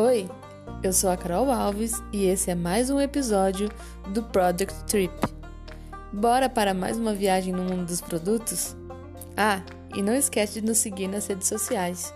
Oi, eu sou a Carol Alves e esse é mais um episódio do Product Trip. Bora para mais uma viagem no mundo dos produtos? Ah, e não esquece de nos seguir nas redes sociais.